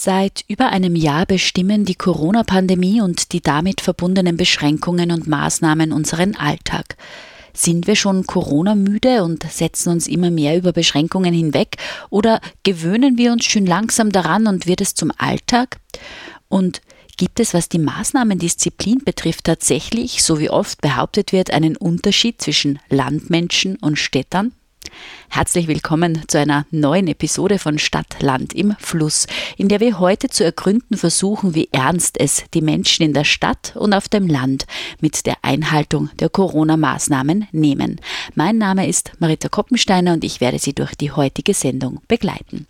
Seit über einem Jahr bestimmen die Corona-Pandemie und die damit verbundenen Beschränkungen und Maßnahmen unseren Alltag. Sind wir schon Corona-müde und setzen uns immer mehr über Beschränkungen hinweg oder gewöhnen wir uns schön langsam daran und wird es zum Alltag? Und Gibt es, was die Maßnahmendisziplin betrifft, tatsächlich, so wie oft behauptet wird, einen Unterschied zwischen Landmenschen und Städtern? Herzlich willkommen zu einer neuen Episode von Stadt, Land im Fluss, in der wir heute zu ergründen versuchen, wie ernst es die Menschen in der Stadt und auf dem Land mit der Einhaltung der Corona-Maßnahmen nehmen. Mein Name ist Marita Koppensteiner und ich werde Sie durch die heutige Sendung begleiten.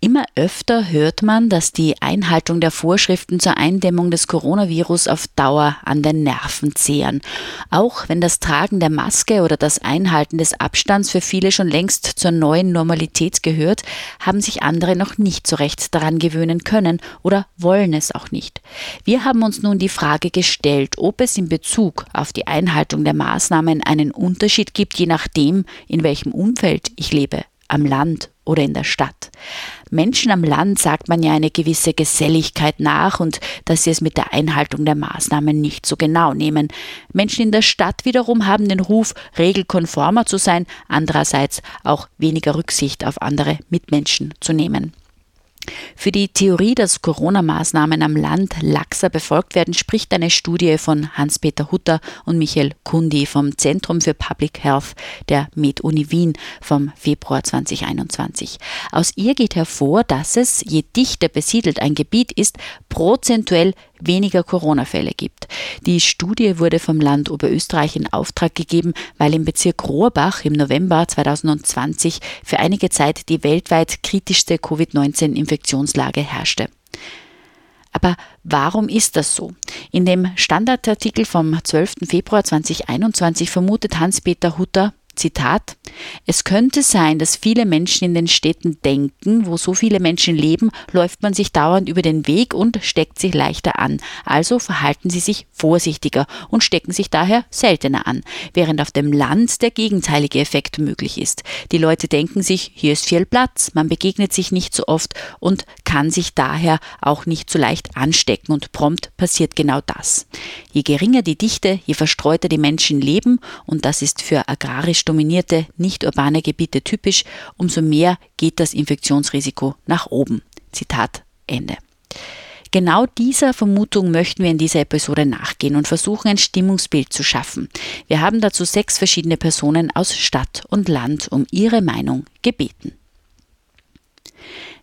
Immer öfter hört man, dass die Einhaltung der Vorschriften zur Eindämmung des Coronavirus auf Dauer an den Nerven zehren. Auch wenn das Tragen der Maske oder das Einhalten des Abstands für viele schon längst zur neuen Normalität gehört, haben sich andere noch nicht so recht daran gewöhnen können oder wollen es auch nicht. Wir haben uns nun die Frage gestellt, ob es in Bezug auf die Einhaltung der Maßnahmen einen Unterschied gibt, je nachdem, in welchem Umfeld ich lebe am Land oder in der Stadt. Menschen am Land sagt man ja eine gewisse Geselligkeit nach und dass sie es mit der Einhaltung der Maßnahmen nicht so genau nehmen. Menschen in der Stadt wiederum haben den Ruf, regelkonformer zu sein, andererseits auch weniger Rücksicht auf andere Mitmenschen zu nehmen. Für die Theorie, dass Corona-Maßnahmen am Land laxer befolgt werden, spricht eine Studie von Hans-Peter Hutter und Michael Kundi vom Zentrum für Public Health der MedUni Wien vom Februar 2021. Aus ihr geht hervor, dass es, je dichter besiedelt ein Gebiet ist, prozentuell weniger Corona-Fälle gibt. Die Studie wurde vom Land Oberösterreich in Auftrag gegeben, weil im Bezirk Rohrbach im November 2020 für einige Zeit die weltweit kritischste Covid-19-Infektionslage herrschte. Aber warum ist das so? In dem Standardartikel vom 12. Februar 2021 vermutet Hans-Peter Hutter, Zitat, es könnte sein, dass viele Menschen in den Städten denken, wo so viele Menschen leben, läuft man sich dauernd über den Weg und steckt sich leichter an. Also verhalten sie sich vorsichtiger und stecken sich daher seltener an, während auf dem Land der gegenteilige Effekt möglich ist. Die Leute denken sich, hier ist viel Platz, man begegnet sich nicht so oft und kann sich daher auch nicht so leicht anstecken und prompt passiert genau das. Je geringer die Dichte, je verstreuter die Menschen leben und das ist für agrarisch dominierte, nicht urbane Gebiete typisch, umso mehr geht das Infektionsrisiko nach oben. Zitat Ende. Genau dieser Vermutung möchten wir in dieser Episode nachgehen und versuchen, ein Stimmungsbild zu schaffen. Wir haben dazu sechs verschiedene Personen aus Stadt und Land um ihre Meinung gebeten.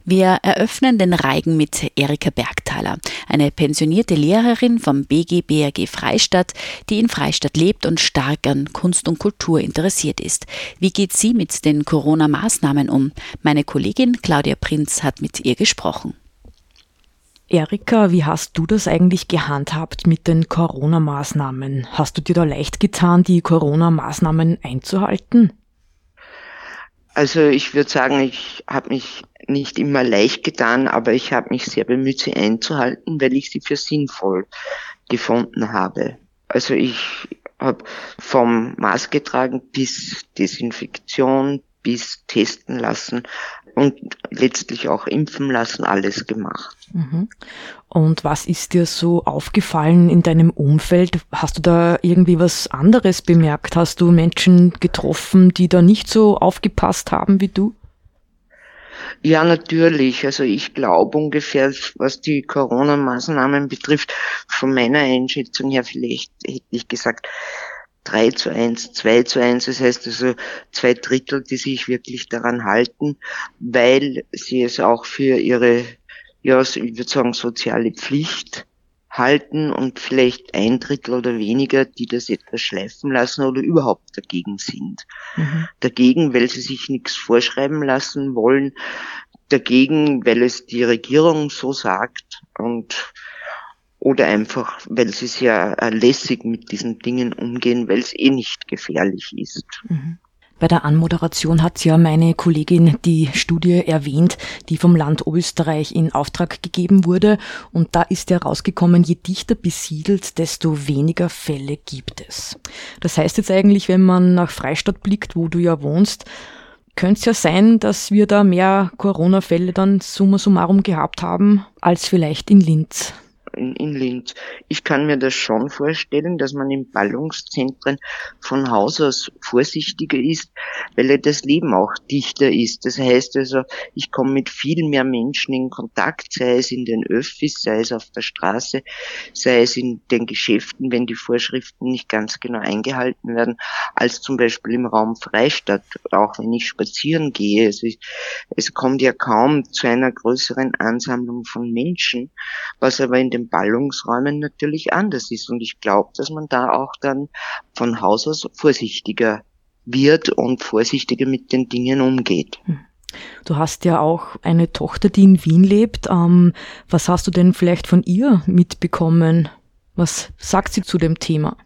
Wir eröffnen den Reigen mit Erika Bergthaler, eine pensionierte Lehrerin vom BG BRG Freistadt, die in Freistadt lebt und stark an Kunst und Kultur interessiert ist. Wie geht sie mit den Corona-Maßnahmen um? Meine Kollegin Claudia Prinz hat mit ihr gesprochen. Erika, wie hast du das eigentlich gehandhabt mit den Corona-Maßnahmen? Hast du dir da leicht getan, die Corona-Maßnahmen einzuhalten? Also ich würde sagen, ich habe mich nicht immer leicht getan, aber ich habe mich sehr bemüht, sie einzuhalten, weil ich sie für sinnvoll gefunden habe. Also ich habe vom Maske tragen bis Desinfektion, bis testen lassen und letztlich auch impfen lassen, alles gemacht. Mhm. Und was ist dir so aufgefallen in deinem Umfeld? Hast du da irgendwie was anderes bemerkt? Hast du Menschen getroffen, die da nicht so aufgepasst haben wie du? Ja, natürlich. Also ich glaube ungefähr, was die Corona-Maßnahmen betrifft, von meiner Einschätzung her vielleicht hätte ich gesagt, 3 zu 1, 2 zu 1, das heißt also zwei Drittel, die sich wirklich daran halten, weil sie es auch für ihre, ja, ich würde sagen, soziale Pflicht halten und vielleicht ein Drittel oder weniger, die das etwas schleifen lassen oder überhaupt dagegen sind. Mhm. Dagegen, weil sie sich nichts vorschreiben lassen wollen, dagegen, weil es die Regierung so sagt und oder einfach, weil sie sehr lässig mit diesen Dingen umgehen, weil es eh nicht gefährlich ist. Mhm. Bei der Anmoderation hat ja meine Kollegin die Studie erwähnt, die vom Land Österreich in Auftrag gegeben wurde. Und da ist ja rausgekommen, je dichter besiedelt, desto weniger Fälle gibt es. Das heißt jetzt eigentlich, wenn man nach Freistadt blickt, wo du ja wohnst, könnte es ja sein, dass wir da mehr Corona-Fälle dann summa summarum gehabt haben, als vielleicht in Linz in, in Linz. Ich kann mir das schon vorstellen, dass man in Ballungszentren von Haus aus vorsichtiger ist, weil das Leben auch dichter ist. Das heißt also, ich komme mit viel mehr Menschen in Kontakt, sei es in den Öffis, sei es auf der Straße, sei es in den Geschäften, wenn die Vorschriften nicht ganz genau eingehalten werden, als zum Beispiel im Raum Freistadt, auch wenn ich spazieren gehe. Es, ist, es kommt ja kaum zu einer größeren Ansammlung von Menschen, was aber in den Ballungsräumen natürlich anders ist. Und ich glaube, dass man da auch dann von Haus aus vorsichtiger wird und vorsichtiger mit den Dingen umgeht. Hm. Du hast ja auch eine Tochter, die in Wien lebt. Ähm, was hast du denn vielleicht von ihr mitbekommen? Was sagt sie zu dem Thema?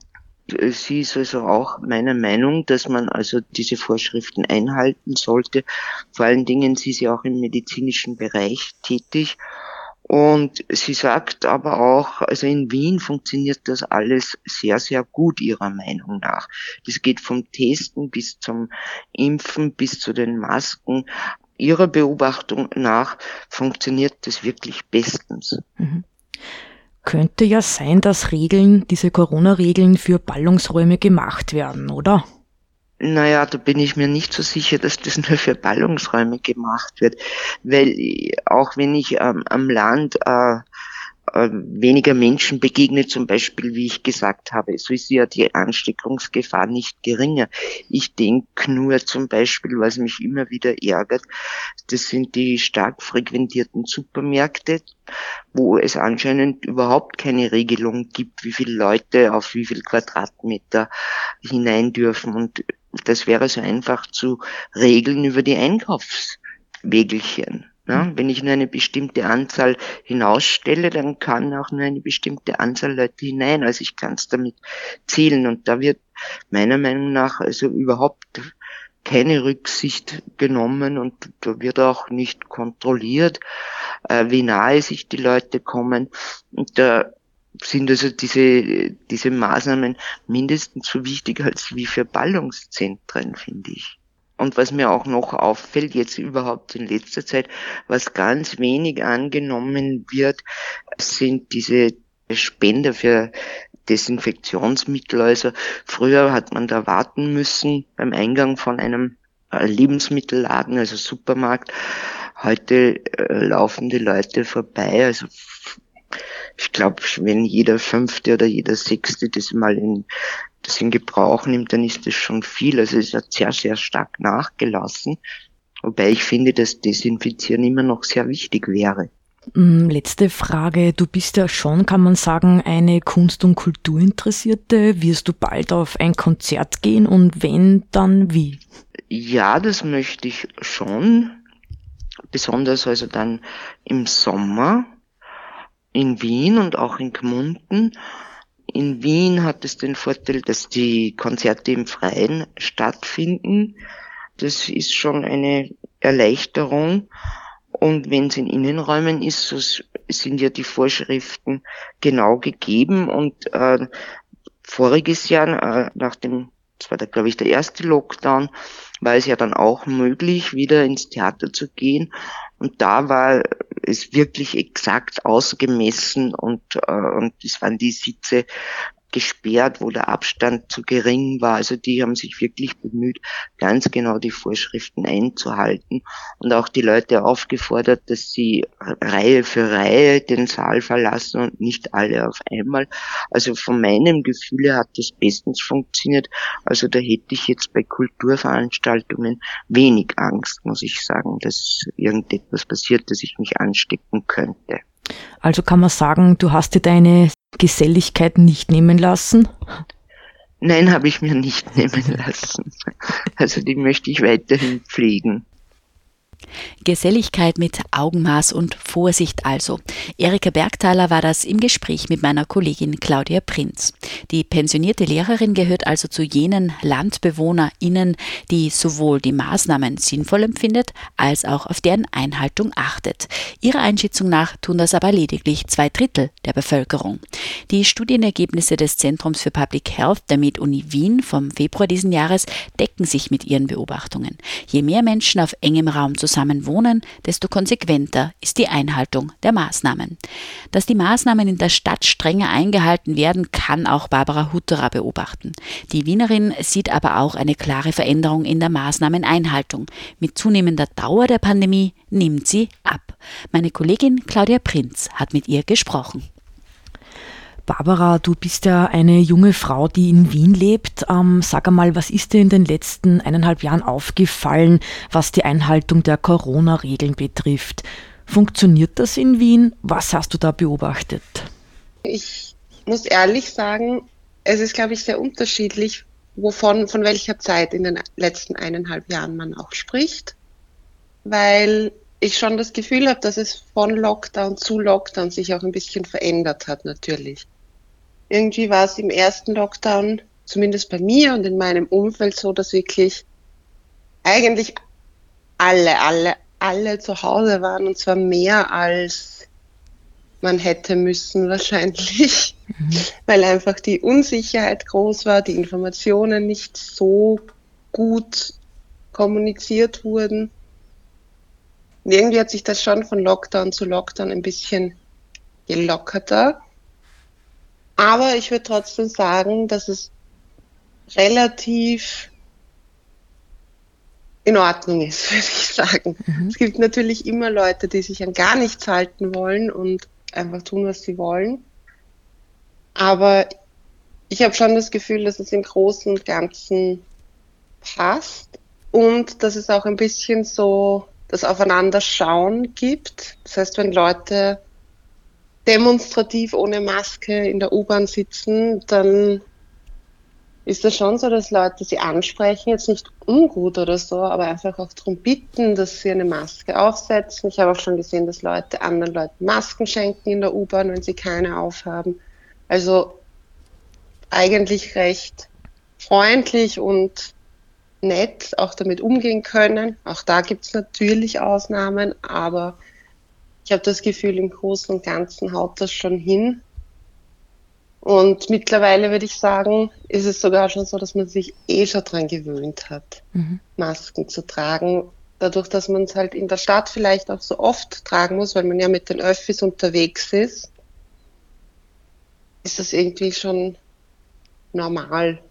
Sie ist also auch meiner Meinung, dass man also diese Vorschriften einhalten sollte. Vor allen Dingen, sie ist ja auch im medizinischen Bereich tätig und sie sagt aber auch, also in Wien funktioniert das alles sehr, sehr gut ihrer Meinung nach. Das geht vom Testen bis zum Impfen, bis zu den Masken. Ihrer Beobachtung nach funktioniert das wirklich bestens. Mhm. Könnte ja sein, dass Regeln, diese Corona-Regeln für Ballungsräume gemacht werden, oder? Naja, da bin ich mir nicht so sicher, dass das nur für Ballungsräume gemacht wird, weil auch wenn ich ähm, am Land äh, äh, weniger Menschen begegne, zum Beispiel, wie ich gesagt habe, so ist ja die Ansteckungsgefahr nicht geringer. Ich denke nur zum Beispiel, was mich immer wieder ärgert, das sind die stark frequentierten Supermärkte, wo es anscheinend überhaupt keine Regelung gibt, wie viele Leute auf wie viel Quadratmeter hinein dürfen und das wäre so einfach zu regeln über die Einkaufswägelchen. Ja, mhm. wenn ich nur eine bestimmte Anzahl hinausstelle, dann kann auch nur eine bestimmte Anzahl Leute hinein. Also ich kann es damit zählen. Und da wird meiner Meinung nach also überhaupt keine Rücksicht genommen und da wird auch nicht kontrolliert, äh, wie nahe sich die Leute kommen. Und da sind also diese, diese Maßnahmen mindestens so wichtig als wie für Ballungszentren, finde ich. Und was mir auch noch auffällt, jetzt überhaupt in letzter Zeit, was ganz wenig angenommen wird, sind diese Spender für Desinfektionsmittel. Also früher hat man da warten müssen beim Eingang von einem äh, Lebensmittelladen, also Supermarkt. Heute äh, laufen die Leute vorbei, also ich glaube, wenn jeder fünfte oder jeder sechste das mal in, das in Gebrauch nimmt, dann ist das schon viel. Also es hat sehr, sehr stark nachgelassen. Wobei ich finde, dass Desinfizieren immer noch sehr wichtig wäre. Mm, letzte Frage. Du bist ja schon, kann man sagen, eine Kunst- und Kulturinteressierte. Wirst du bald auf ein Konzert gehen und wenn, dann wie? Ja, das möchte ich schon. Besonders also dann im Sommer in Wien und auch in Gmunden. In Wien hat es den Vorteil, dass die Konzerte im Freien stattfinden. Das ist schon eine Erleichterung. Und wenn es in Innenräumen ist, so sind ja die Vorschriften genau gegeben. Und äh, voriges Jahr, äh, nach dem, das war da glaube ich der erste Lockdown, war es ja dann auch möglich, wieder ins Theater zu gehen. Und da war es wirklich exakt ausgemessen und, äh, und es waren die Sitze gesperrt, wo der Abstand zu gering war. Also die haben sich wirklich bemüht, ganz genau die Vorschriften einzuhalten und auch die Leute aufgefordert, dass sie Reihe für Reihe den Saal verlassen und nicht alle auf einmal. Also von meinem Gefühl hat das bestens funktioniert. Also da hätte ich jetzt bei Kulturveranstaltungen wenig Angst, muss ich sagen, dass irgendetwas passiert, dass ich mich anstecken könnte. Also kann man sagen, du hast dir deine Geselligkeit nicht nehmen lassen? Nein, habe ich mir nicht nehmen lassen. Also die möchte ich weiterhin pflegen. Geselligkeit mit Augenmaß und Vorsicht also. Erika Bergthaler war das im Gespräch mit meiner Kollegin Claudia Prinz. Die pensionierte Lehrerin gehört also zu jenen LandbewohnerInnen, die sowohl die Maßnahmen sinnvoll empfindet, als auch auf deren Einhaltung achtet. Ihrer Einschätzung nach tun das aber lediglich zwei Drittel der Bevölkerung. Die Studienergebnisse des Zentrums für Public Health der Med-Uni Wien vom Februar diesen Jahres decken sich mit ihren Beobachtungen. Je mehr Menschen auf engem Raum zusammen zusammen wohnen, desto konsequenter ist die Einhaltung der Maßnahmen. Dass die Maßnahmen in der Stadt strenger eingehalten werden, kann auch Barbara Hutterer beobachten. Die Wienerin sieht aber auch eine klare Veränderung in der Maßnahmeneinhaltung. Mit zunehmender Dauer der Pandemie nimmt sie ab. Meine Kollegin Claudia Prinz hat mit ihr gesprochen. Barbara, du bist ja eine junge Frau, die in Wien lebt. Ähm, sag einmal, was ist dir in den letzten eineinhalb Jahren aufgefallen, was die Einhaltung der Corona-Regeln betrifft? Funktioniert das in Wien? Was hast du da beobachtet? Ich muss ehrlich sagen, es ist, glaube ich, sehr unterschiedlich, wovon, von welcher Zeit in den letzten eineinhalb Jahren man auch spricht, weil ich schon das Gefühl habe, dass es von Lockdown zu Lockdown sich auch ein bisschen verändert hat, natürlich irgendwie war es im ersten Lockdown, zumindest bei mir und in meinem Umfeld so, dass wirklich eigentlich alle, alle, alle zu Hause waren und zwar mehr als man hätte müssen wahrscheinlich, mhm. weil einfach die Unsicherheit groß war, die Informationen nicht so gut kommuniziert wurden. Und irgendwie hat sich das schon von Lockdown zu Lockdown ein bisschen gelockerter. Aber ich würde trotzdem sagen, dass es relativ in Ordnung ist, würde ich sagen. Mhm. Es gibt natürlich immer Leute, die sich an gar nichts halten wollen und einfach tun, was sie wollen. Aber ich habe schon das Gefühl, dass es im Großen und Ganzen passt und dass es auch ein bisschen so das Aufeinanderschauen gibt. Das heißt, wenn Leute demonstrativ ohne Maske in der U-Bahn sitzen, dann ist das schon so, dass Leute sie ansprechen, jetzt nicht ungut oder so, aber einfach auch darum bitten, dass sie eine Maske aufsetzen. Ich habe auch schon gesehen, dass Leute anderen Leuten Masken schenken in der U-Bahn, wenn sie keine aufhaben. Also eigentlich recht freundlich und nett auch damit umgehen können. Auch da gibt es natürlich Ausnahmen, aber ich habe das Gefühl, im Großen und Ganzen haut das schon hin. Und mittlerweile würde ich sagen, ist es sogar schon so, dass man sich eh schon dran gewöhnt hat, mhm. Masken zu tragen. Dadurch, dass man es halt in der Stadt vielleicht auch so oft tragen muss, weil man ja mit den Öffis unterwegs ist, ist das irgendwie schon normal.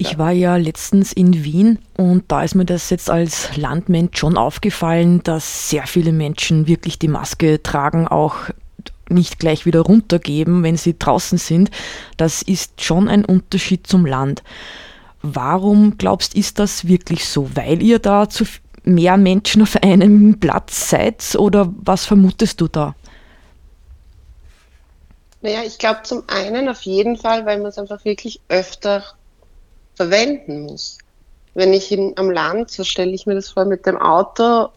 Ich war ja letztens in Wien und da ist mir das jetzt als Landmensch schon aufgefallen, dass sehr viele Menschen wirklich die Maske tragen, auch nicht gleich wieder runtergeben, wenn sie draußen sind. Das ist schon ein Unterschied zum Land. Warum glaubst ist das wirklich so? Weil ihr da zu mehr Menschen auf einem Platz seid oder was vermutest du da? Naja, ich glaube zum einen auf jeden Fall, weil man es einfach wirklich öfter verwenden muss. Wenn ich in, am Land, so stelle ich mir das vor, mit dem Auto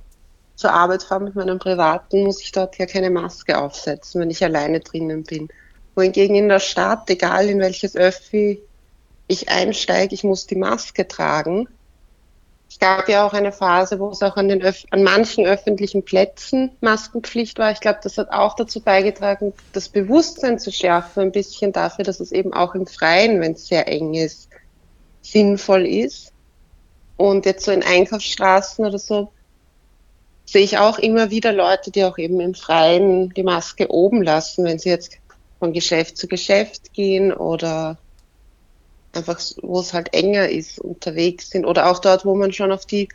zur Arbeit fahre mit meinem privaten, muss ich dort ja keine Maske aufsetzen, wenn ich alleine drinnen bin. Wohingegen in der Stadt, egal in welches Öffi ich einsteige, ich muss die Maske tragen. Es gab ja auch eine Phase, wo es auch an, den Öf an manchen öffentlichen Plätzen Maskenpflicht war. Ich glaube, das hat auch dazu beigetragen, das Bewusstsein zu schärfen, ein bisschen dafür, dass es eben auch im Freien, wenn es sehr eng ist, sinnvoll ist. Und jetzt so in Einkaufsstraßen oder so sehe ich auch immer wieder Leute, die auch eben im Freien die Maske oben lassen, wenn sie jetzt von Geschäft zu Geschäft gehen oder einfach, wo es halt enger ist, unterwegs sind oder auch dort, wo man schon auf die,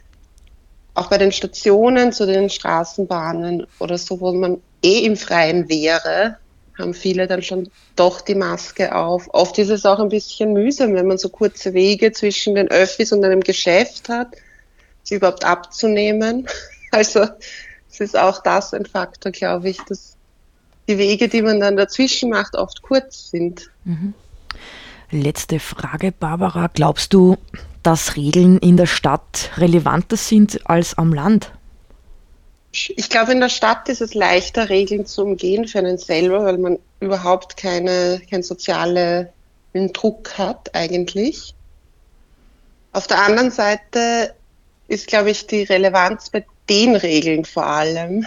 auch bei den Stationen zu den Straßenbahnen oder so, wo man eh im Freien wäre, haben viele dann schon doch die Maske auf. Oft ist es auch ein bisschen mühsam, wenn man so kurze Wege zwischen den Öffis und einem Geschäft hat, sie überhaupt abzunehmen. Also es ist auch das ein Faktor, glaube ich, dass die Wege, die man dann dazwischen macht, oft kurz sind. Mhm. Letzte Frage, Barbara. Glaubst du, dass Regeln in der Stadt relevanter sind als am Land? Ich glaube, in der Stadt ist es leichter, Regeln zu umgehen für einen selber, weil man überhaupt keine, keinen sozialen Druck hat eigentlich. Auf der anderen Seite ist, glaube ich, die Relevanz bei den Regeln vor allem,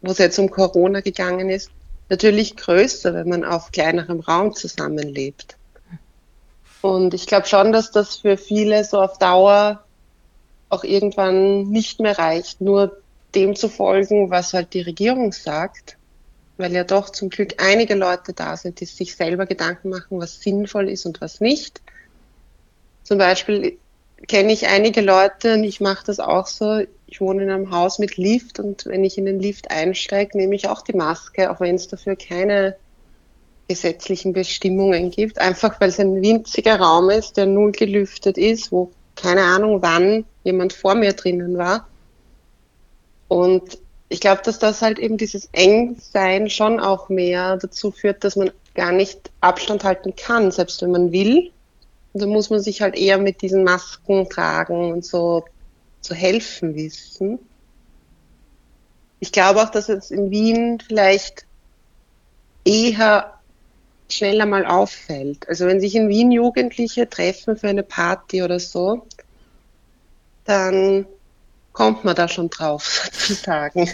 wo es jetzt um Corona gegangen ist, natürlich größer, wenn man auf kleinerem Raum zusammenlebt. Und ich glaube schon, dass das für viele so auf Dauer auch irgendwann nicht mehr reicht, nur dem zu folgen, was halt die Regierung sagt, weil ja doch zum Glück einige Leute da sind, die sich selber Gedanken machen, was sinnvoll ist und was nicht. Zum Beispiel kenne ich einige Leute und ich mache das auch so. Ich wohne in einem Haus mit Lift und wenn ich in den Lift einsteige, nehme ich auch die Maske, auch wenn es dafür keine gesetzlichen Bestimmungen gibt, einfach weil es ein winziger Raum ist, der null gelüftet ist, wo keine Ahnung wann jemand vor mir drinnen war. Und ich glaube, dass das halt eben dieses Engsein schon auch mehr dazu führt, dass man gar nicht Abstand halten kann, selbst wenn man will. Und da muss man sich halt eher mit diesen Masken tragen und so zu helfen wissen. Ich glaube auch, dass es in Wien vielleicht eher schneller mal auffällt. Also wenn sich in Wien Jugendliche treffen für eine Party oder so, dann kommt man da schon drauf, sozusagen.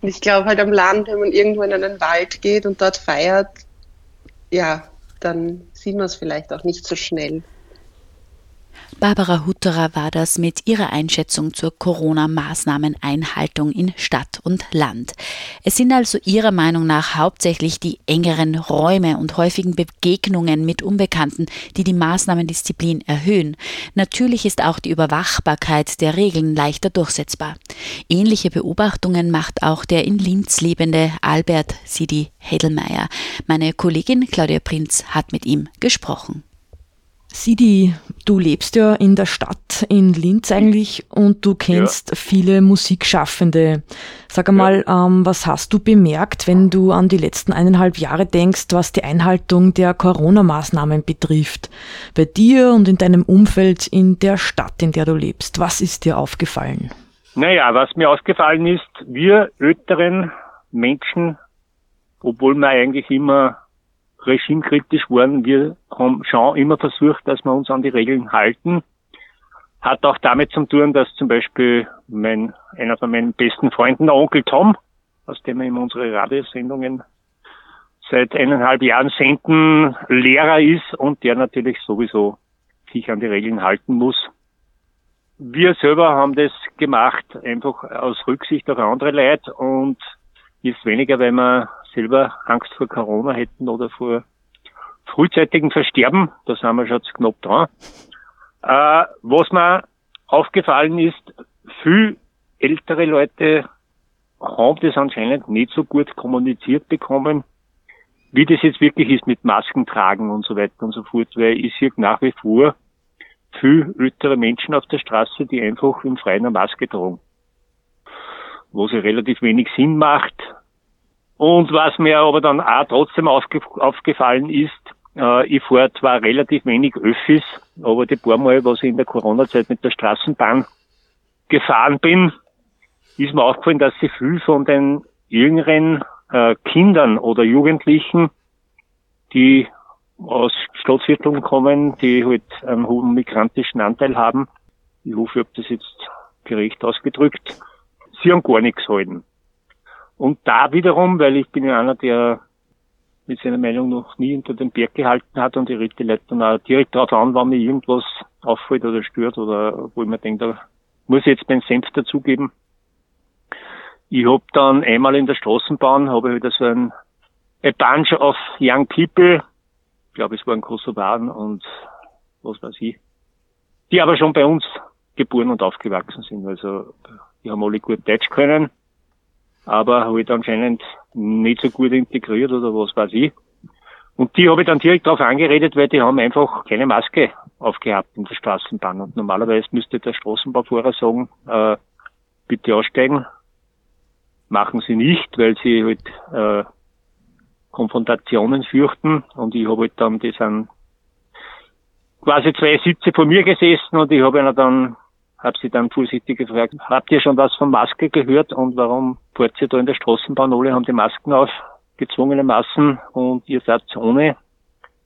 und ich glaube halt am Land, wenn man irgendwo in einen Wald geht und dort feiert, ja, dann sieht man es vielleicht auch nicht so schnell. Barbara Hutterer war das mit ihrer Einschätzung zur Corona-Maßnahmeneinhaltung in Stadt und Land. Es sind also ihrer Meinung nach hauptsächlich die engeren Räume und häufigen Begegnungen mit Unbekannten, die die Maßnahmendisziplin erhöhen. Natürlich ist auch die Überwachbarkeit der Regeln leichter durchsetzbar. Ähnliche Beobachtungen macht auch der in Linz lebende Albert Sidi Hedelmeier. Meine Kollegin Claudia Prinz hat mit ihm gesprochen. Sidi, du lebst ja in der Stadt in Linz eigentlich und du kennst ja. viele Musikschaffende. Sag einmal, ja. ähm, was hast du bemerkt, wenn du an die letzten eineinhalb Jahre denkst, was die Einhaltung der Corona-Maßnahmen betrifft? Bei dir und in deinem Umfeld in der Stadt, in der du lebst. Was ist dir aufgefallen? Naja, was mir aufgefallen ist, wir älteren Menschen, obwohl wir eigentlich immer regimekritisch waren. Wir haben schon immer versucht, dass wir uns an die Regeln halten. Hat auch damit zu tun, dass zum Beispiel mein, einer von meinen besten Freunden, der Onkel Tom, aus dem wir immer unsere Radiosendungen seit eineinhalb Jahren senden, Lehrer ist und der natürlich sowieso sich an die Regeln halten muss. Wir selber haben das gemacht, einfach aus Rücksicht auf andere Leute und ist weniger, weil wir selber Angst vor Corona hätten oder vor frühzeitigen Versterben. Da sind wir schon knapp dran. Äh, was mir aufgefallen ist, viel ältere Leute haben das anscheinend nicht so gut kommuniziert bekommen, wie das jetzt wirklich ist mit Masken tragen und so weiter und so fort, weil ich sehe nach wie vor viel ältere Menschen auf der Straße, die einfach im Freien eine Maske tragen. Wo sie relativ wenig Sinn macht, und was mir aber dann auch trotzdem aufge aufgefallen ist, äh, ich fahre zwar relativ wenig Öffis, aber die paar Mal, was ich in der Corona-Zeit mit der Straßenbahn gefahren bin, ist mir aufgefallen, dass sie viel von den jüngeren äh, Kindern oder Jugendlichen, die aus Stadtvierteln kommen, die halt einen hohen migrantischen Anteil haben, ich hoffe, ich habe das jetzt gerecht ausgedrückt, sie haben gar nichts halten. Und da wiederum, weil ich bin ja einer, der mit seiner Meinung noch nie unter den Berg gehalten hat und ich rede die Leute dann auch direkt darauf an, wenn mir irgendwas auffällt oder stört oder wo ich mir denke, da muss ich jetzt meinen Senf dazugeben. Ich habe dann einmal in der Straßenbahn, habe ich wieder so ein a bunch of young people, ich glaube es waren Kosovaren und was weiß ich, die aber schon bei uns geboren und aufgewachsen sind. Also die haben alle gut Deutsch können aber halt anscheinend nicht so gut integriert oder was weiß ich. Und die habe ich dann direkt darauf angeredet, weil die haben einfach keine Maske aufgehabt in der Straßenbahn. Und normalerweise müsste der Straßenbaufahrer sagen, äh, bitte aussteigen. Machen sie nicht, weil sie halt äh, Konfrontationen fürchten. Und ich habe halt dann, die sind quasi zwei Sitze vor mir gesessen und ich habe ihnen dann, habe sie dann vorsichtig gefragt, habt ihr schon was von Maske gehört und warum fahrt ihr da in der Straßenbahn alle, haben die Masken auf, gezwungenermaßen und ihr seid ohne.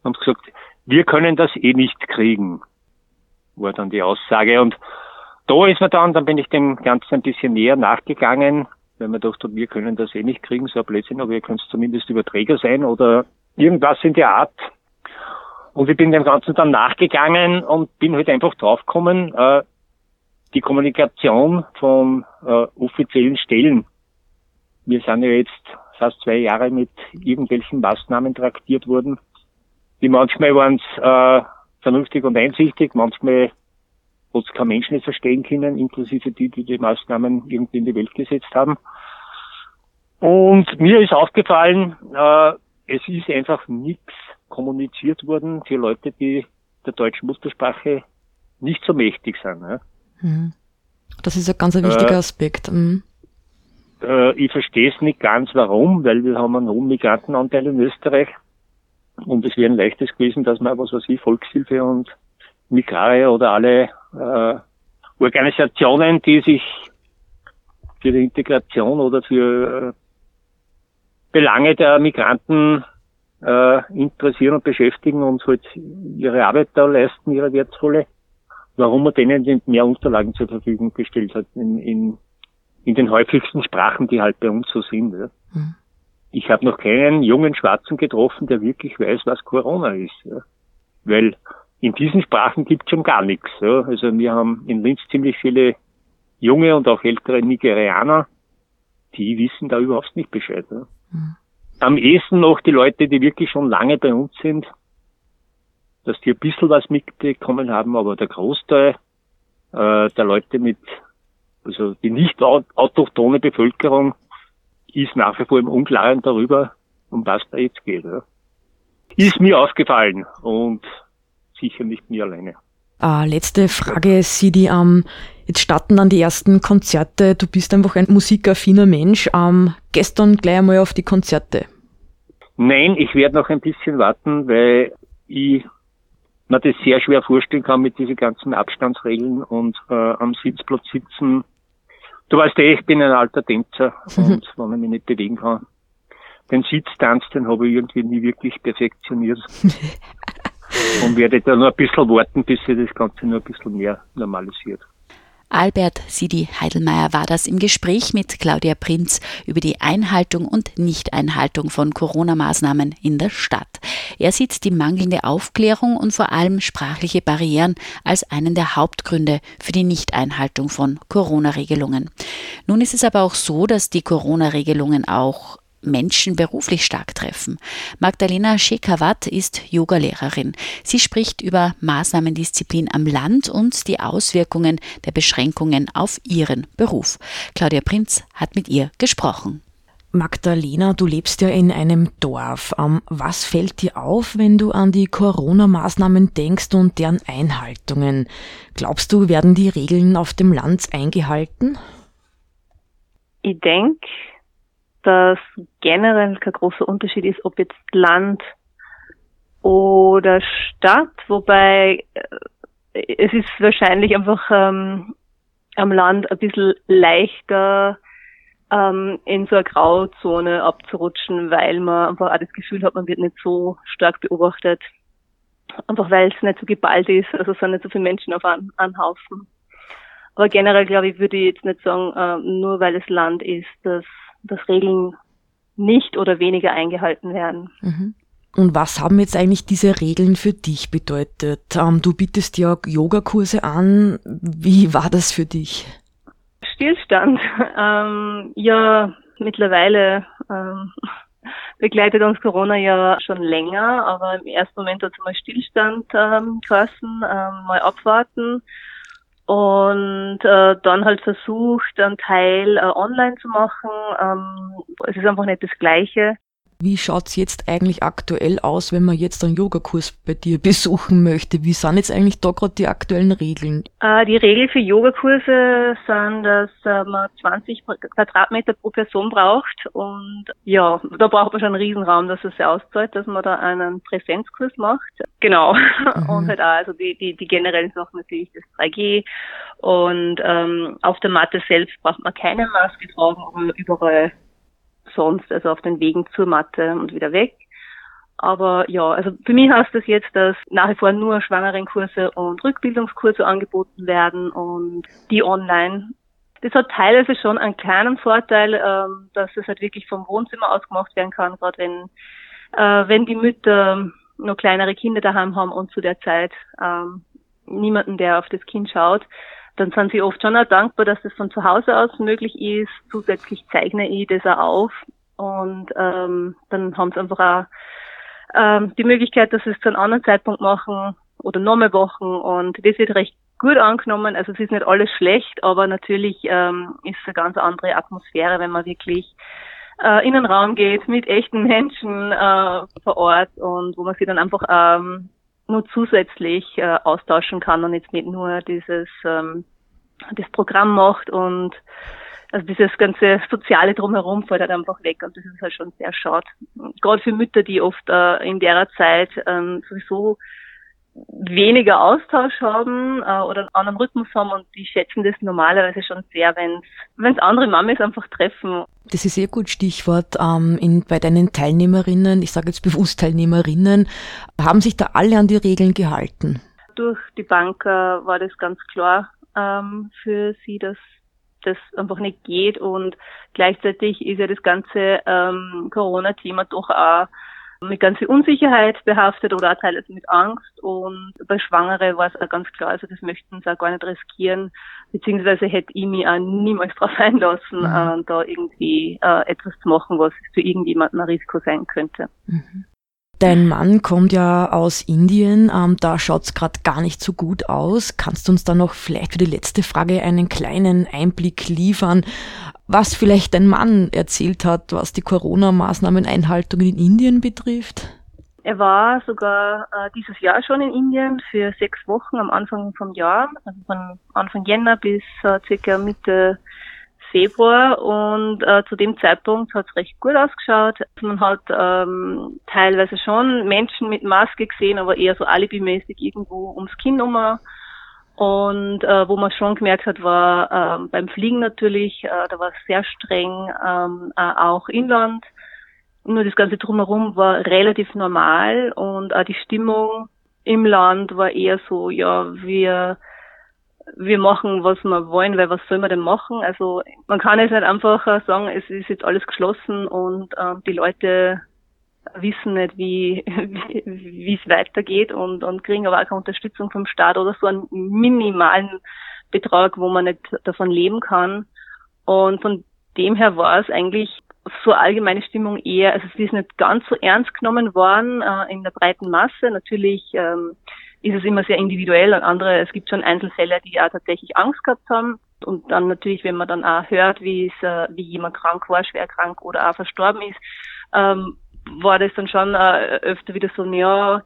Haben gesagt, wir können das eh nicht kriegen, war dann die Aussage. Und da ist man dann, dann bin ich dem Ganzen ein bisschen näher nachgegangen, weil man dachte, wir können das eh nicht kriegen, so ein Blödsinn, aber ihr könnt zumindest Überträger sein oder irgendwas in der Art. Und ich bin dem Ganzen dann nachgegangen und bin halt einfach draufgekommen, äh, die Kommunikation von äh, offiziellen Stellen. Wir sind ja jetzt fast zwei Jahre mit irgendwelchen Maßnahmen traktiert worden. Die manchmal waren es äh, vernünftig und einsichtig, manchmal hat es kein Mensch nicht verstehen können, inklusive die, die die Maßnahmen irgendwie in die Welt gesetzt haben. Und mir ist aufgefallen, äh, es ist einfach nichts kommuniziert worden für Leute, die der deutschen Muttersprache nicht so mächtig sind. Ja. Mhm. Das ist ein ganz ein wichtiger äh, Aspekt. Mhm. Äh, ich verstehe es nicht ganz, warum, weil wir haben einen hohen Migrantenanteil in Österreich und es wäre ein leichtes gewesen, dass man was weiß ich, Volkshilfe und Migrare oder alle äh, Organisationen, die sich für die Integration oder für äh, Belange der Migranten äh, interessieren und beschäftigen und halt ihre Arbeit da leisten, ihre wertvolle, warum man denen mehr Unterlagen zur Verfügung gestellt hat in, in, in den häufigsten Sprachen, die halt bei uns so sind. Ja. Mhm. Ich habe noch keinen jungen Schwarzen getroffen, der wirklich weiß, was Corona ist. Ja. Weil in diesen Sprachen gibt es schon gar nichts. Ja. Also wir haben in Linz ziemlich viele junge und auch ältere Nigerianer, die wissen da überhaupt nicht Bescheid. Ja. Mhm am ehesten noch die Leute, die wirklich schon lange bei uns sind, dass die ein bisschen was mitbekommen haben, aber der Großteil äh, der Leute mit, also die nicht autochtone Bevölkerung, ist nach wie vor im Unklaren darüber, um was da jetzt geht. Ja. Ist mir aufgefallen und sicher nicht mir alleine. Äh, letzte Frage, Sidi. Ähm, jetzt starten dann die ersten Konzerte. Du bist einfach ein musikaffiner Mensch. Ähm, gestern gleich einmal auf die Konzerte. Nein, ich werde noch ein bisschen warten, weil ich mir das sehr schwer vorstellen kann mit diesen ganzen Abstandsregeln und äh, am Sitzplatz sitzen. Du weißt eh, ich bin ein alter Tänzer und wenn ich mich nicht bewegen kann, den Sitztanz, den habe ich irgendwie nie wirklich perfektioniert. und werde da noch ein bisschen warten, bis sich das Ganze noch ein bisschen mehr normalisiert. Albert Sidi Heidelmeier war das im Gespräch mit Claudia Prinz über die Einhaltung und Nichteinhaltung von Corona-Maßnahmen in der Stadt. Er sieht die mangelnde Aufklärung und vor allem sprachliche Barrieren als einen der Hauptgründe für die Nichteinhaltung von Corona-Regelungen. Nun ist es aber auch so, dass die Corona-Regelungen auch Menschen beruflich stark treffen. Magdalena Schekawat ist Yogalehrerin. Sie spricht über Maßnahmendisziplin am Land und die Auswirkungen der Beschränkungen auf ihren Beruf. Claudia Prinz hat mit ihr gesprochen. Magdalena, du lebst ja in einem Dorf. Ähm, was fällt dir auf, wenn du an die Corona-Maßnahmen denkst und deren Einhaltungen? Glaubst du, werden die Regeln auf dem Land eingehalten? Ich denke, dass generell kein großer Unterschied ist, ob jetzt Land oder Stadt, wobei äh, es ist wahrscheinlich einfach ähm, am Land ein bisschen leichter ähm, in so eine Grauzone abzurutschen, weil man einfach auch das Gefühl hat, man wird nicht so stark beobachtet. Einfach weil es nicht so geballt ist, also es sind nicht so viele Menschen auf einen Haufen. Aber generell glaube ich, würde ich jetzt nicht sagen, äh, nur weil es Land ist, dass dass Regeln nicht oder weniger eingehalten werden. Mhm. Und was haben jetzt eigentlich diese Regeln für dich bedeutet? Ähm, du bietest ja Yogakurse an. Wie war das für dich? Stillstand. Ähm, ja, mittlerweile ähm, begleitet uns Corona ja schon länger, aber im ersten Moment hat es mal Stillstand ähm, geheißen, ähm, mal abwarten und äh, dann halt versucht, einen Teil äh, online zu machen. Ähm, es ist einfach nicht das Gleiche. Wie schaut's jetzt eigentlich aktuell aus, wenn man jetzt einen Yogakurs bei dir besuchen möchte? Wie sind jetzt eigentlich da gerade die aktuellen Regeln? Äh, die Regeln für Yogakurse sind, dass äh, man 20 Quadratmeter pro Person braucht und ja, da braucht man schon einen Riesenraum, dass es sich auszahlt, dass man da einen Präsenzkurs macht. Genau. Mhm. Und halt auch, also die, die, die generellen Sachen natürlich das 3G und ähm, auf der Matte selbst braucht man keine Maske tragen, aber überall sonst, also auf den Wegen zur Matte und wieder weg. Aber ja, also für mich heißt das jetzt, dass nach wie vor nur Schwangerenkurse und Rückbildungskurse angeboten werden und die online. Das hat teilweise schon einen kleinen Vorteil, ähm, dass es halt wirklich vom Wohnzimmer aus gemacht werden kann, gerade wenn, äh, wenn die Mütter noch kleinere Kinder daheim haben und zu der Zeit ähm, niemanden, der auf das Kind schaut, dann sind sie oft schon auch dankbar, dass das von zu Hause aus möglich ist. Zusätzlich zeichne ich das auch auf und ähm, dann haben sie einfach auch ähm, die Möglichkeit, dass sie es zu einem anderen Zeitpunkt machen oder nochmal Wochen und das wird recht gut angenommen. Also es ist nicht alles schlecht, aber natürlich ähm, ist es eine ganz andere Atmosphäre, wenn man wirklich äh, in einen Raum geht mit echten Menschen äh, vor Ort und wo man sich dann einfach ähm, nur zusätzlich äh, austauschen kann und jetzt nicht nur dieses ähm, das Programm macht und also dieses ganze Soziale drumherum fällt halt einfach weg und das ist halt schon sehr schade. Gerade für Mütter, die oft äh, in der Zeit ähm, sowieso weniger Austausch haben äh, oder einen anderen Rhythmus haben und die schätzen das normalerweise schon sehr, wenn es andere Mamis einfach treffen. Das ist sehr gut Stichwort. Ähm, in, bei deinen Teilnehmerinnen, ich sage jetzt bewusst Teilnehmerinnen, haben sich da alle an die Regeln gehalten? Durch die Bank äh, war das ganz klar ähm, für sie, dass das einfach nicht geht und gleichzeitig ist ja das ganze ähm, Corona-Thema doch auch mit ganz viel Unsicherheit behaftet oder auch teilweise mit Angst. Und bei Schwangere war es auch ganz klar, also das möchten sie auch gar nicht riskieren, beziehungsweise hätte ich mich auch niemals darauf einlassen, mhm. äh, da irgendwie äh, etwas zu machen, was für irgendjemanden ein Risiko sein könnte. Mhm. Dein Mann kommt ja aus Indien, ähm, da schaut's gerade gar nicht so gut aus. Kannst du uns da noch vielleicht für die letzte Frage einen kleinen Einblick liefern, was vielleicht dein Mann erzählt hat, was die Corona-Maßnahmeneinhaltung in Indien betrifft? Er war sogar äh, dieses Jahr schon in Indien für sechs Wochen am Anfang vom Jahr, also von Anfang Jänner bis äh, circa Mitte Februar und äh, zu dem Zeitpunkt hat es recht gut ausgeschaut. Man hat ähm, teilweise schon Menschen mit Maske gesehen, aber eher so alibimäßig irgendwo ums Kinn herum. Und äh, wo man schon gemerkt hat, war äh, beim Fliegen natürlich, äh, da war es sehr streng, ähm, äh, auch Inland. Nur das ganze drumherum war relativ normal und auch die Stimmung im Land war eher so, ja, wir wir machen, was wir wollen, weil was soll man denn machen? Also man kann jetzt nicht einfach äh, sagen, es ist jetzt alles geschlossen und äh, die Leute wissen nicht, wie wie es weitergeht und, und kriegen aber auch keine Unterstützung vom Staat oder so einen minimalen Betrag, wo man nicht davon leben kann. Und von dem her war es eigentlich so allgemeine Stimmung eher, also es ist nicht ganz so ernst genommen worden äh, in der breiten Masse. Natürlich ähm, ist es immer sehr individuell und andere, es gibt schon Einzelfälle, die ja tatsächlich Angst gehabt haben. Und dann natürlich, wenn man dann auch hört, wie es, äh, wie jemand krank war, schwer krank oder auch verstorben ist, ähm, war das dann schon äh, öfter wieder so, ja,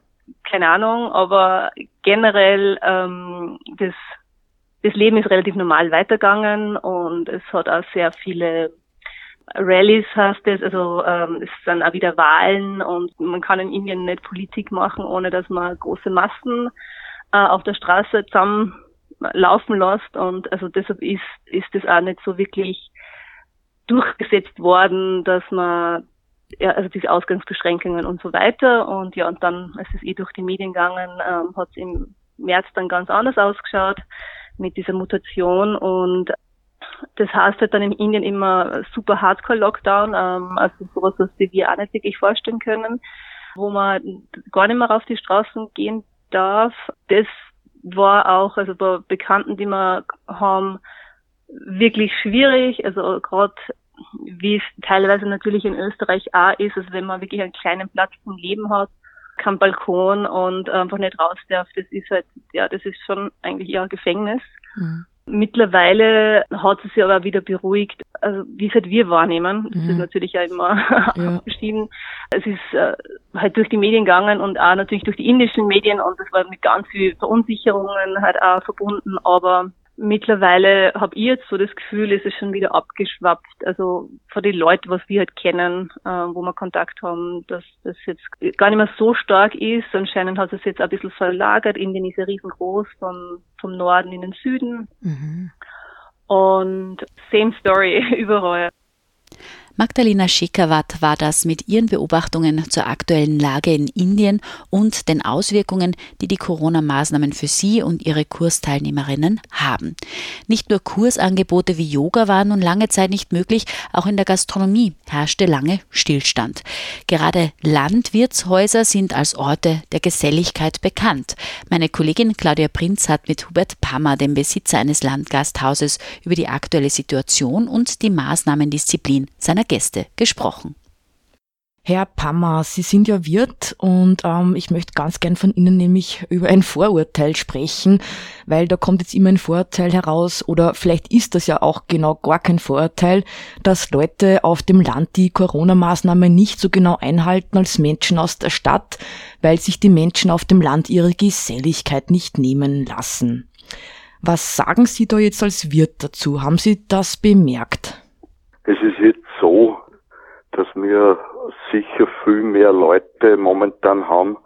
keine Ahnung, aber generell ähm, das, das Leben ist relativ normal weitergegangen und es hat auch sehr viele Rallies heißt es, also ähm, es sind auch wieder Wahlen und man kann in Indien nicht Politik machen, ohne dass man große Massen äh, auf der Straße zusammen laufen lässt und also deshalb ist ist das auch nicht so wirklich durchgesetzt worden, dass man ja, also diese Ausgangsbeschränkungen und so weiter. Und ja, und dann ist es eh durch die Medien gegangen, ähm, hat es im März dann ganz anders ausgeschaut mit dieser Mutation und das heißt halt dann in Indien immer super Hardcore-Lockdown, ähm, also sowas, was wir auch nicht wirklich vorstellen können, wo man gar nicht mehr auf die Straßen gehen darf. Das war auch, also bei Bekannten, die wir haben, wirklich schwierig. Also gerade wie es teilweise natürlich in Österreich auch ist, also wenn man wirklich einen kleinen Platz zum Leben hat, kein Balkon und einfach nicht raus darf, das ist halt, ja, das ist schon eigentlich eher Gefängnis. Mhm. Mittlerweile hat es sich aber wieder beruhigt. also wie es halt wir wahrnehmen. Das mhm. ist natürlich ja immer ja. verschieden. Es ist äh, halt durch die Medien gegangen und auch natürlich durch die indischen Medien und das war mit ganz viel Verunsicherungen halt auch verbunden, aber Mittlerweile habe ich jetzt so das Gefühl, es ist schon wieder abgeschwappt. Also von den Leuten, was wir halt kennen, äh, wo wir Kontakt haben, dass das jetzt gar nicht mehr so stark ist. Anscheinend hat es jetzt ein bisschen verlagert. Indien ist ja riesengroß, vom, vom Norden in den Süden. Mhm. Und same story überall. Magdalena Schekawat war das mit ihren Beobachtungen zur aktuellen Lage in Indien und den Auswirkungen, die die Corona-Maßnahmen für sie und ihre Kursteilnehmerinnen haben. Nicht nur Kursangebote wie Yoga waren nun lange Zeit nicht möglich, auch in der Gastronomie herrschte lange Stillstand. Gerade Landwirtshäuser sind als Orte der Geselligkeit bekannt. Meine Kollegin Claudia Prinz hat mit Hubert Pammer, dem Besitzer eines Landgasthauses, über die aktuelle Situation und die Maßnahmendisziplin seiner Gäste gesprochen. Herr Pammer, Sie sind ja Wirt und ähm, ich möchte ganz gern von Ihnen nämlich über ein Vorurteil sprechen, weil da kommt jetzt immer ein Vorurteil heraus oder vielleicht ist das ja auch genau gar kein Vorurteil, dass Leute auf dem Land die Corona-Maßnahmen nicht so genau einhalten als Menschen aus der Stadt, weil sich die Menschen auf dem Land ihre Geselligkeit nicht nehmen lassen. Was sagen Sie da jetzt als Wirt dazu? Haben Sie das bemerkt? Es ist jetzt so, dass wir sicher viel mehr Leute momentan haben.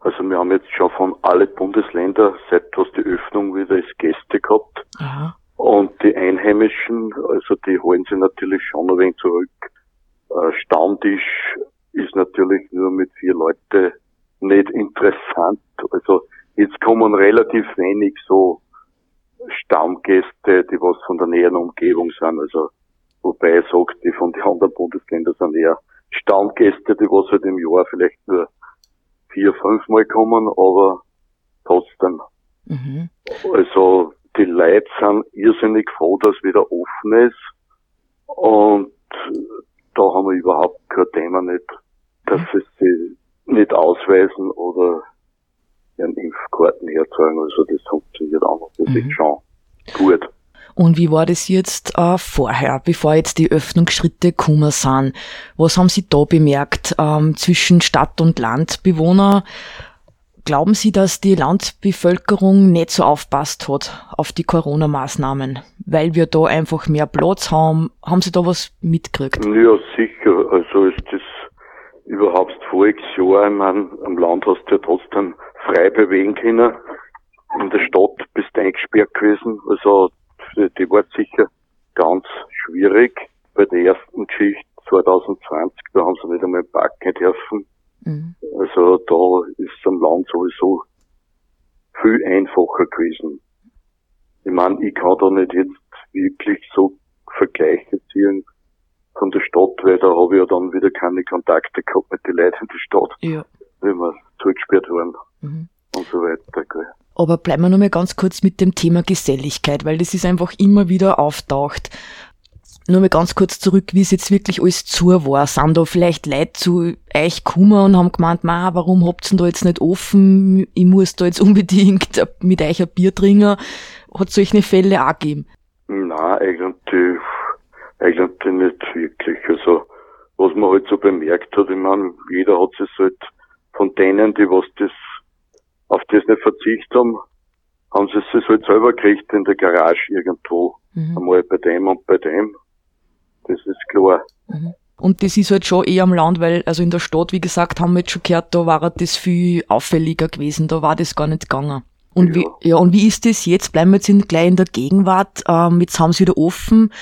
Also wir haben jetzt schon von alle Bundesländer, seit was die Öffnung wieder ist, Gäste gehabt. Aha. Und die Einheimischen, also die holen sich natürlich schon ein wenig zurück. Äh, Stammtisch ist natürlich nur mit vier Leuten nicht interessant. Also jetzt kommen relativ wenig so Stammgäste, die was von der näheren Umgebung sind. Also Wobei ich sage, die von den anderen Bundesländern sind eher Stammgäste, die was halt im Jahr vielleicht nur vier, fünf Mal kommen, aber trotzdem. Mhm. Also die Leute sind irrsinnig froh, dass wieder offen ist und da haben wir überhaupt kein Thema nicht, dass mhm. sie nicht ausweisen oder ihren Impfkarten herzeigen. Also das funktioniert auch. Das mhm. ist schon gut. Und wie war das jetzt äh, vorher, bevor jetzt die Öffnungsschritte gekommen sind? Was haben Sie da bemerkt ähm, zwischen Stadt- und Landbewohner? Glauben Sie, dass die Landbevölkerung nicht so aufpasst hat auf die Corona-Maßnahmen, weil wir da einfach mehr Platz haben? Haben Sie da was mitgekriegt? Ja, sicher. Also ist das überhaupt voriges Jahr, ich meine, am Land hast du ja trotzdem frei bewegen können. In der Stadt bist du eingesperrt gewesen. Also die war sicher ganz schwierig. Bei der ersten Geschichte 2020, da haben sie nicht einmal backen dürfen. Mhm. Also da ist am Land sowieso viel einfacher gewesen. Ich meine, ich kann da nicht jetzt wirklich so Vergleiche ziehen von der Stadt, weil da habe ich ja dann wieder keine Kontakte gehabt mit den Leuten in der Stadt, ja. wenn wir zugesperrt waren mhm. und so weiter. Gell. Aber bleiben wir nur mal ganz kurz mit dem Thema Geselligkeit, weil das ist einfach immer wieder auftaucht. Nur mal ganz kurz zurück, wie es jetzt wirklich alles zu war. Sind da vielleicht Leute zu euch gekommen und haben gemeint, ma, warum habt ihr denn da jetzt nicht offen? Ich muss da jetzt unbedingt mit euch ein Bier trinken. Hat solche Fälle auch gegeben? Nein, eigentlich, eigentlich nicht wirklich. Also, was man halt so bemerkt hat, ich meine, jeder hat sich halt von denen, die was das auf das nicht verzichtet haben, haben sie es halt selber gekriegt in der Garage irgendwo. Mhm. Einmal bei dem und bei dem. Das ist klar. Mhm. Und das ist halt schon eher am Land, weil, also in der Stadt, wie gesagt, haben wir jetzt schon gehört, da war das viel auffälliger gewesen, da war das gar nicht gegangen. Und ja. wie, ja, und wie ist das jetzt? Bleiben wir jetzt in, gleich in der Gegenwart, ähm, jetzt haben sie wieder offen.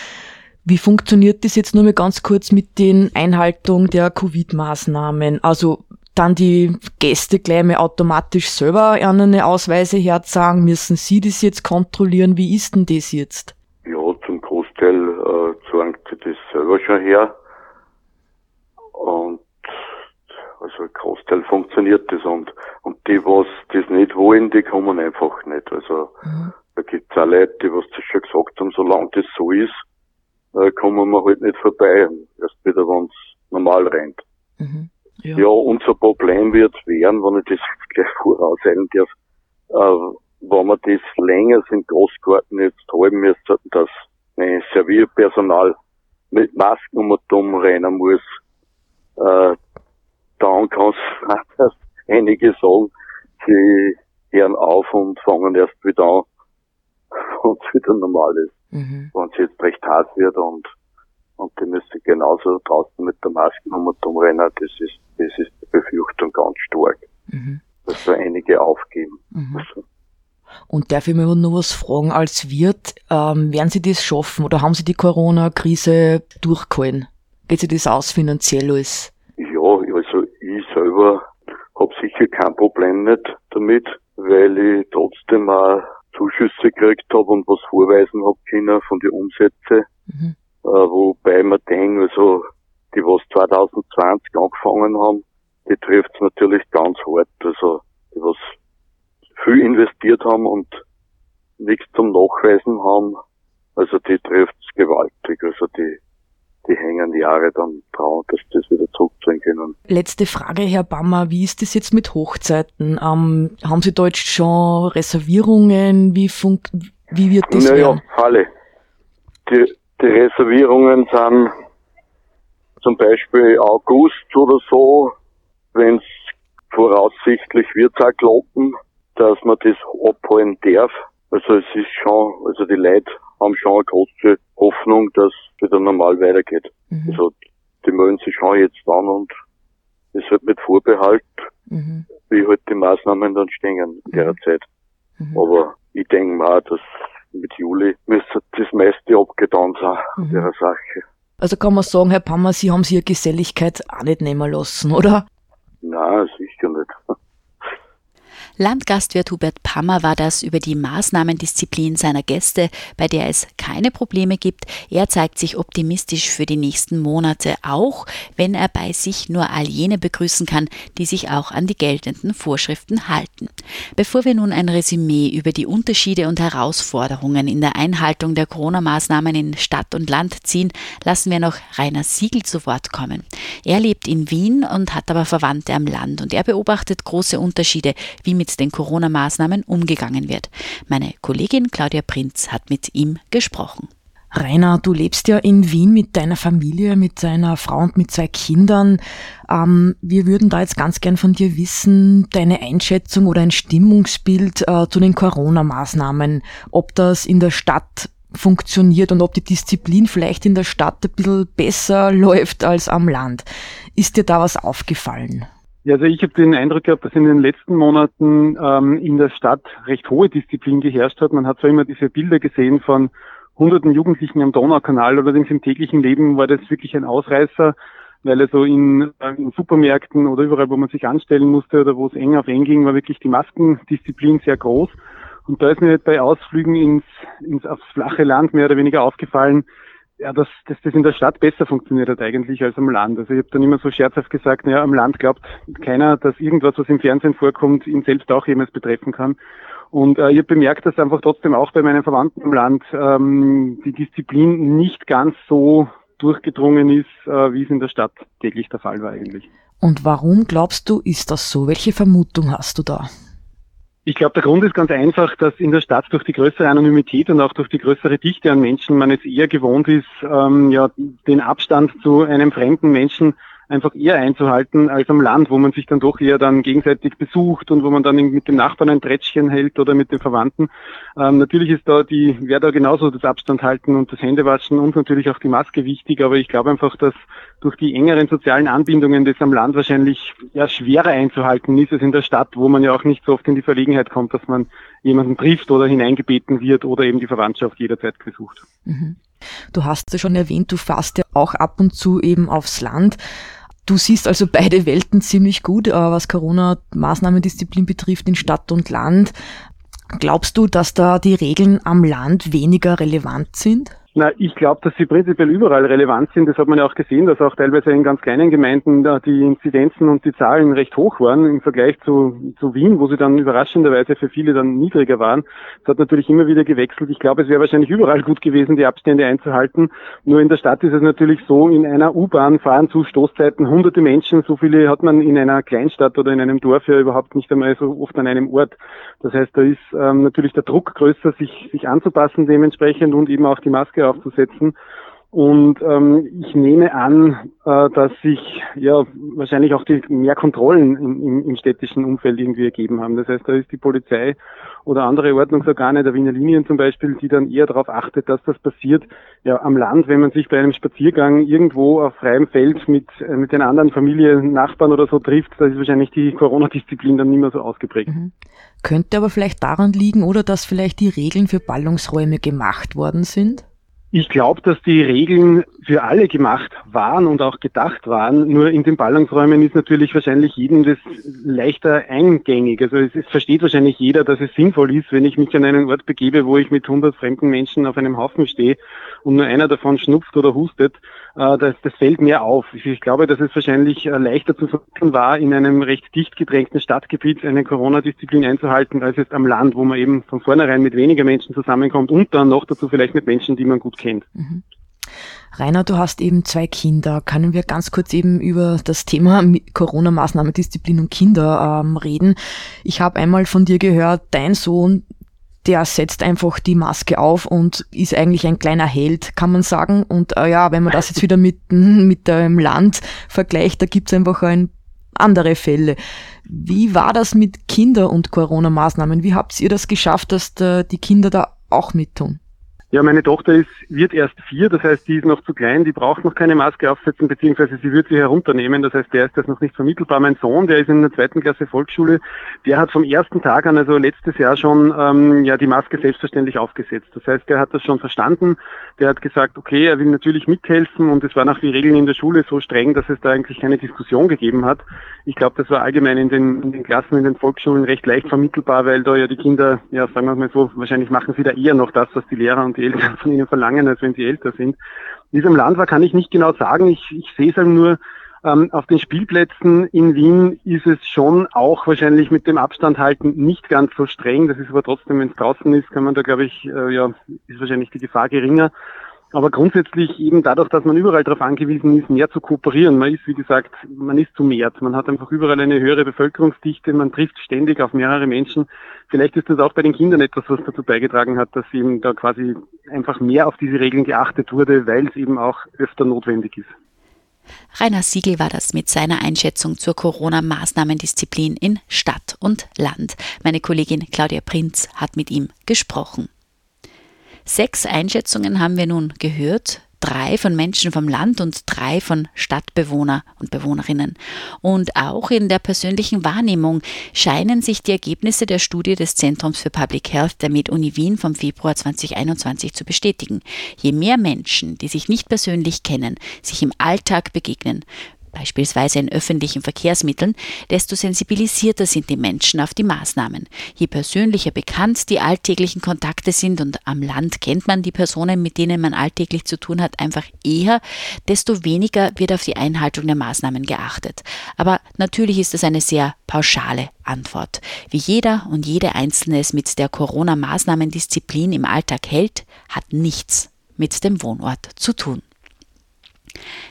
Wie funktioniert das jetzt nur mal ganz kurz mit den Einhaltung der Covid-Maßnahmen? Also dann die Gäste gleich mal automatisch selber eine Ausweise herzeigen? Müssen Sie das jetzt kontrollieren? Wie ist denn das jetzt? Ja, zum Großteil äh, zeigen sie das selber schon her. Und also ein Großteil funktioniert das und, und die, was das nicht wollen, die kommen einfach nicht. Also mhm. da gibt es auch Leute, die was das schon gesagt haben, solange das so ist, äh, kommen wir halt nicht vorbei. Erst wieder, wenn es normal rennt. Mhm. Ja. ja, unser Problem wird werden, wenn ich das gleich vorauseilen darf, äh, wenn wir das länger im Großgarten jetzt halten müssen, dass ein Servierpersonal mit Masken um und um rennen muss, äh, dann kann es einige sagen, sie hören auf und fangen erst wieder an, wenn es wieder normal ist. Mhm. Wenn es jetzt recht hart wird und, und die müssen genauso draußen mit der Maske um und um rennen, das ist, das ist die Befürchtung ganz stark. Mhm. Dass da einige aufgeben. Mhm. Also, und darf ich mir nur was fragen, als Wirt, ähm, werden Sie das schaffen oder haben Sie die Corona-Krise durchgehalten? Geht sich das aus finanziell alles? Ja, also ich selber habe sicher kein Problem nicht damit, weil ich trotzdem auch Zuschüsse gekriegt habe und was vorweisen habe können von den Umsätzen. Mhm. Äh, wobei man denkt, also die was 2020 angefangen haben, die trifft es natürlich ganz hart. Also die was viel investiert haben und nichts zum Nachweisen haben, also die trifft es gewaltig. Also die, die hängen Jahre dann dran, dass das wieder zurückziehen können. Letzte Frage, Herr Bammer, wie ist das jetzt mit Hochzeiten? Ähm, haben Sie da jetzt schon Reservierungen? Wie, fun wie wird das naja, werden? alle. Die, die Reservierungen sind zum Beispiel August oder so, wenn es voraussichtlich wird auch klappen dass man das abholen darf. Also es ist schon, also die Leute haben schon eine große Hoffnung, dass es wieder normal weitergeht. Mhm. Also die melden sich schon jetzt an und es wird mit Vorbehalt, mhm. wie halt die Maßnahmen dann stehen in der mhm. Zeit. Mhm. Aber ich denke mal, dass mit Juli müsste das meiste abgetan sein mhm. der Sache. Also kann man sagen, Herr Pammer, Sie haben sich Ihre Geselligkeit auch nicht nehmen lassen, oder? Nein, sicher nicht. Landgastwirt Hubert Pammer war das über die Maßnahmendisziplin seiner Gäste, bei der es keine Probleme gibt. Er zeigt sich optimistisch für die nächsten Monate, auch wenn er bei sich nur all jene begrüßen kann, die sich auch an die geltenden Vorschriften halten. Bevor wir nun ein Resümee über die Unterschiede und Herausforderungen in der Einhaltung der Corona-Maßnahmen in Stadt und Land ziehen, lassen wir noch Rainer Siegel zu Wort kommen. Er lebt in Wien und hat aber Verwandte am Land und er beobachtet große Unterschiede, wie mit mit den Corona-Maßnahmen umgegangen wird. Meine Kollegin Claudia Prinz hat mit ihm gesprochen. Rainer, du lebst ja in Wien mit deiner Familie, mit deiner Frau und mit zwei Kindern. Ähm, wir würden da jetzt ganz gern von dir wissen, deine Einschätzung oder ein Stimmungsbild äh, zu den Corona-Maßnahmen, ob das in der Stadt funktioniert und ob die Disziplin vielleicht in der Stadt ein bisschen besser läuft als am Land. Ist dir da was aufgefallen? Ja, also ich habe den Eindruck gehabt, dass in den letzten Monaten ähm, in der Stadt recht hohe Disziplin geherrscht hat. Man hat zwar immer diese Bilder gesehen von hunderten Jugendlichen am Donaukanal, allerdings im täglichen Leben war das wirklich ein Ausreißer, weil also in, äh, in Supermärkten oder überall, wo man sich anstellen musste oder wo es eng auf eng ging, war wirklich die Maskendisziplin sehr groß. Und da ist mir bei Ausflügen ins, ins aufs flache Land mehr oder weniger aufgefallen, ja, dass, dass das in der Stadt besser funktioniert hat eigentlich als am Land. Also ich habe dann immer so scherzhaft gesagt, naja, am Land glaubt keiner, dass irgendwas, was im Fernsehen vorkommt, ihn selbst auch jemals betreffen kann. Und äh, ich habe bemerkt, dass einfach trotzdem auch bei meinen Verwandten im Land ähm, die Disziplin nicht ganz so durchgedrungen ist, äh, wie es in der Stadt täglich der Fall war eigentlich. Und warum glaubst du, ist das so? Welche Vermutung hast du da? Ich glaube, der Grund ist ganz einfach, dass in der Stadt durch die größere Anonymität und auch durch die größere Dichte an Menschen man es eher gewohnt ist, ähm, ja, den Abstand zu einem fremden Menschen einfach eher einzuhalten als am Land, wo man sich dann doch eher dann gegenseitig besucht und wo man dann mit dem Nachbarn ein Trettchen hält oder mit den Verwandten. Ähm, natürlich ist da die, wäre da genauso das Abstand halten und das Händewaschen und natürlich auch die Maske wichtig, aber ich glaube einfach, dass durch die engeren sozialen Anbindungen das am Land wahrscheinlich ja schwerer einzuhalten ist als in der Stadt, wo man ja auch nicht so oft in die Verlegenheit kommt, dass man jemanden trifft oder hineingebeten wird oder eben die Verwandtschaft jederzeit besucht. Mhm. Du hast ja schon erwähnt, du fährst ja auch ab und zu eben aufs Land. Du siehst also beide Welten ziemlich gut, äh, was Corona-Maßnahmendisziplin betrifft in Stadt und Land. Glaubst du, dass da die Regeln am Land weniger relevant sind? Na, ich glaube, dass sie prinzipiell überall relevant sind. Das hat man ja auch gesehen, dass auch teilweise in ganz kleinen Gemeinden die Inzidenzen und die Zahlen recht hoch waren im Vergleich zu, zu Wien, wo sie dann überraschenderweise für viele dann niedriger waren. Das hat natürlich immer wieder gewechselt. Ich glaube, es wäre wahrscheinlich überall gut gewesen, die Abstände einzuhalten. Nur in der Stadt ist es natürlich so, in einer U-Bahn fahren zu Stoßzeiten hunderte Menschen. So viele hat man in einer Kleinstadt oder in einem Dorf ja überhaupt nicht einmal so oft an einem Ort. Das heißt, da ist ähm, natürlich der Druck größer, sich, sich anzupassen dementsprechend und eben auch die Maske aufzusetzen. Und ähm, ich nehme an, äh, dass sich ja wahrscheinlich auch die mehr Kontrollen im, im, im städtischen Umfeld irgendwie ergeben haben. Das heißt, da ist die Polizei oder andere Ordnungsorgane der Wiener Linien zum Beispiel, die dann eher darauf achtet, dass das passiert. Ja, am Land, wenn man sich bei einem Spaziergang irgendwo auf freiem Feld mit, äh, mit den anderen Familien, Nachbarn oder so trifft, da ist wahrscheinlich die Corona-Disziplin dann nicht mehr so ausgeprägt. Mhm. Könnte aber vielleicht daran liegen, oder dass vielleicht die Regeln für Ballungsräume gemacht worden sind? Ich glaube, dass die Regeln für alle gemacht waren und auch gedacht waren. Nur in den Ballungsräumen ist natürlich wahrscheinlich jedem das leichter eingängig. Also es, es, versteht wahrscheinlich jeder, dass es sinnvoll ist, wenn ich mich an einen Ort begebe, wo ich mit 100 fremden Menschen auf einem Haufen stehe und nur einer davon schnupft oder hustet, das, das fällt mir auf. Ich glaube, dass es wahrscheinlich äh, leichter zu vermitteln war, in einem recht dicht gedrängten Stadtgebiet eine Corona-Disziplin einzuhalten, als jetzt am Land, wo man eben von vornherein mit weniger Menschen zusammenkommt und dann noch dazu vielleicht mit Menschen, die man gut kennt. Mhm. Rainer, du hast eben zwei Kinder. Können wir ganz kurz eben über das Thema Corona-Maßnahme, Disziplin und Kinder ähm, reden? Ich habe einmal von dir gehört, dein Sohn der setzt einfach die Maske auf und ist eigentlich ein kleiner Held, kann man sagen. Und äh, ja, wenn man das jetzt wieder mit, mit dem Land vergleicht, da gibt es einfach ein andere Fälle. Wie war das mit Kinder- und Corona-Maßnahmen? Wie habt ihr das geschafft, dass da die Kinder da auch mittun? Ja, meine Tochter ist, wird erst vier, das heißt, die ist noch zu klein, die braucht noch keine Maske aufsetzen, beziehungsweise sie wird sie herunternehmen, das heißt, der ist das noch nicht vermittelbar. Mein Sohn, der ist in der zweiten Klasse Volksschule, der hat vom ersten Tag an, also letztes Jahr schon, ähm, ja, die Maske selbstverständlich aufgesetzt. Das heißt, der hat das schon verstanden, der hat gesagt, okay, er will natürlich mithelfen und es waren auch die Regeln in der Schule so streng, dass es da eigentlich keine Diskussion gegeben hat. Ich glaube, das war allgemein in den, in den Klassen, in den Volksschulen recht leicht vermittelbar, weil da ja die Kinder, ja, sagen wir mal so, wahrscheinlich machen sie da eher noch das, was die Lehrer und die Eltern von ihnen verlangen, als wenn sie älter sind. Es im Land war, kann ich nicht genau sagen. Ich, ich sehe es halt nur, ähm, auf den Spielplätzen in Wien ist es schon auch wahrscheinlich mit dem Abstand halten nicht ganz so streng. Das ist aber trotzdem, wenn es draußen ist, kann man da, glaube ich, äh, ja, ist wahrscheinlich die Gefahr geringer. Aber grundsätzlich eben dadurch, dass man überall darauf angewiesen ist, mehr zu kooperieren. Man ist, wie gesagt, man ist zu mehr. Man hat einfach überall eine höhere Bevölkerungsdichte, man trifft ständig auf mehrere Menschen. Vielleicht ist das auch bei den Kindern etwas, was dazu beigetragen hat, dass eben da quasi einfach mehr auf diese Regeln geachtet wurde, weil es eben auch öfter notwendig ist. Rainer Siegel war das mit seiner Einschätzung zur Corona-Maßnahmendisziplin in Stadt und Land. Meine Kollegin Claudia Prinz hat mit ihm gesprochen. Sechs Einschätzungen haben wir nun gehört. Drei von Menschen vom Land und drei von Stadtbewohner und Bewohnerinnen. Und auch in der persönlichen Wahrnehmung scheinen sich die Ergebnisse der Studie des Zentrums für Public Health der Med-Uni Wien vom Februar 2021 zu bestätigen. Je mehr Menschen, die sich nicht persönlich kennen, sich im Alltag begegnen, beispielsweise in öffentlichen Verkehrsmitteln, desto sensibilisierter sind die Menschen auf die Maßnahmen. Je persönlicher bekannt die alltäglichen Kontakte sind und am Land kennt man die Personen, mit denen man alltäglich zu tun hat, einfach eher, desto weniger wird auf die Einhaltung der Maßnahmen geachtet. Aber natürlich ist das eine sehr pauschale Antwort. Wie jeder und jede Einzelne es mit der Corona-Maßnahmendisziplin im Alltag hält, hat nichts mit dem Wohnort zu tun.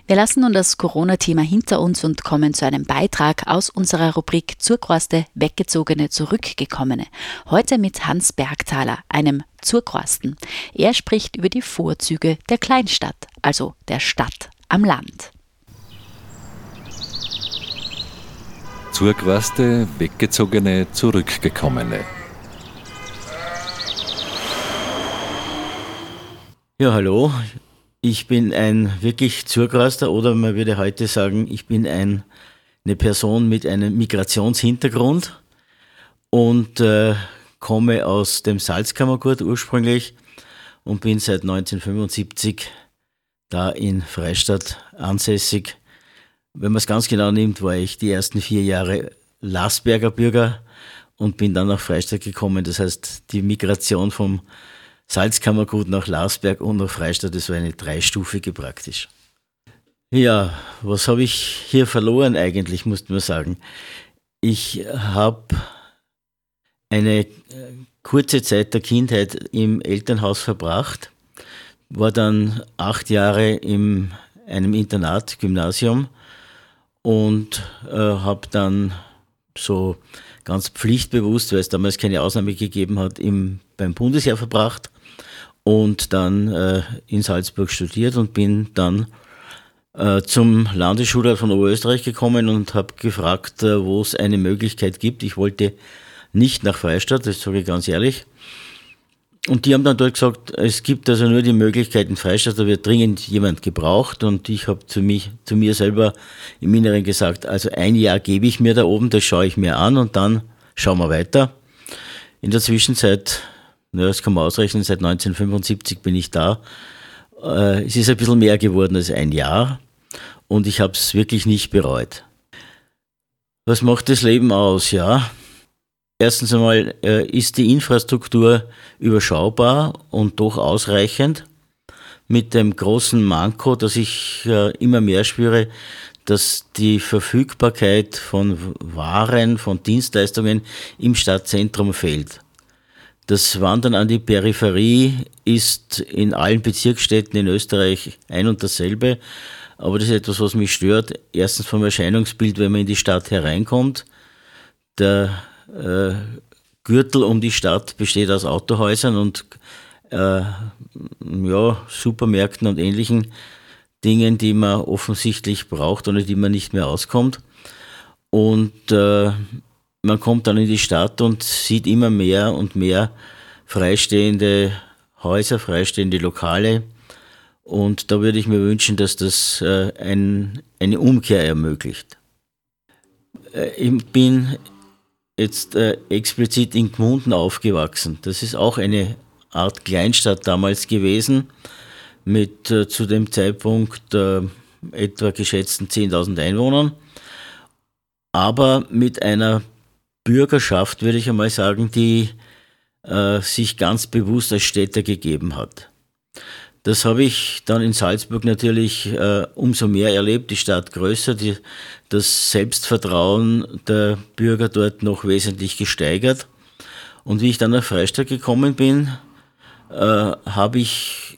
Wir lassen nun das Corona-Thema hinter uns und kommen zu einem Beitrag aus unserer Rubrik Zurkroste Weggezogene, Zurückgekommene. Heute mit Hans Bergthaler, einem Zurkrosten. Er spricht über die Vorzüge der Kleinstadt, also der Stadt am Land. Zurquaste, Weggezogene, Zurückgekommene. Ja, hallo, ich bin ein wirklich Zurgraster oder man würde heute sagen, ich bin ein, eine Person mit einem Migrationshintergrund und äh, komme aus dem Salzkammergut ursprünglich und bin seit 1975 da in Freistadt ansässig. Wenn man es ganz genau nimmt, war ich die ersten vier Jahre Lasberger Bürger und bin dann nach Freistadt gekommen. Das heißt, die Migration vom Salzkammergut nach Larsberg und nach Freistadt, das war eine dreistufige praktisch. Ja, was habe ich hier verloren eigentlich, muss man sagen. Ich habe eine äh, kurze Zeit der Kindheit im Elternhaus verbracht, war dann acht Jahre in einem Internat, Gymnasium und äh, habe dann so ganz pflichtbewusst, weil es damals keine Ausnahme gegeben hat, im, beim Bundesheer verbracht und dann äh, in Salzburg studiert und bin dann äh, zum Landesschulrat von Oberösterreich gekommen und habe gefragt, äh, wo es eine Möglichkeit gibt. Ich wollte nicht nach Freistadt, das sage ich ganz ehrlich. Und die haben dann dort gesagt, es gibt also nur die Möglichkeit in Freistadt, da wird dringend jemand gebraucht. Und ich habe zu, zu mir selber im Inneren gesagt, also ein Jahr gebe ich mir da oben, das schaue ich mir an und dann schauen wir weiter. In der Zwischenzeit, ja, das kann man ausrechnen, seit 1975 bin ich da. Äh, es ist ein bisschen mehr geworden als ein Jahr und ich habe es wirklich nicht bereut. Was macht das Leben aus? Ja, Erstens einmal äh, ist die Infrastruktur überschaubar und doch ausreichend. Mit dem großen Manko, dass ich äh, immer mehr spüre, dass die Verfügbarkeit von Waren, von Dienstleistungen im Stadtzentrum fehlt. Das Wandern an die Peripherie ist in allen Bezirksstädten in Österreich ein und dasselbe. Aber das ist etwas, was mich stört. Erstens vom Erscheinungsbild, wenn man in die Stadt hereinkommt. Der äh, Gürtel um die Stadt besteht aus Autohäusern und äh, ja, Supermärkten und ähnlichen Dingen, die man offensichtlich braucht oder die man nicht mehr auskommt. Und äh, man kommt dann in die Stadt und sieht immer mehr und mehr freistehende Häuser, freistehende Lokale. Und da würde ich mir wünschen, dass das äh, ein, eine Umkehr ermöglicht. Äh, ich bin jetzt äh, explizit in Gmunden aufgewachsen. Das ist auch eine Art Kleinstadt damals gewesen, mit zu dem Zeitpunkt etwa geschätzten 10.000 Einwohnern, aber mit einer Bürgerschaft, würde ich einmal sagen, die äh, sich ganz bewusst als Städter gegeben hat. Das habe ich dann in Salzburg natürlich äh, umso mehr erlebt, die Stadt größer, die, das Selbstvertrauen der Bürger dort noch wesentlich gesteigert. Und wie ich dann nach Freistadt gekommen bin, äh, habe ich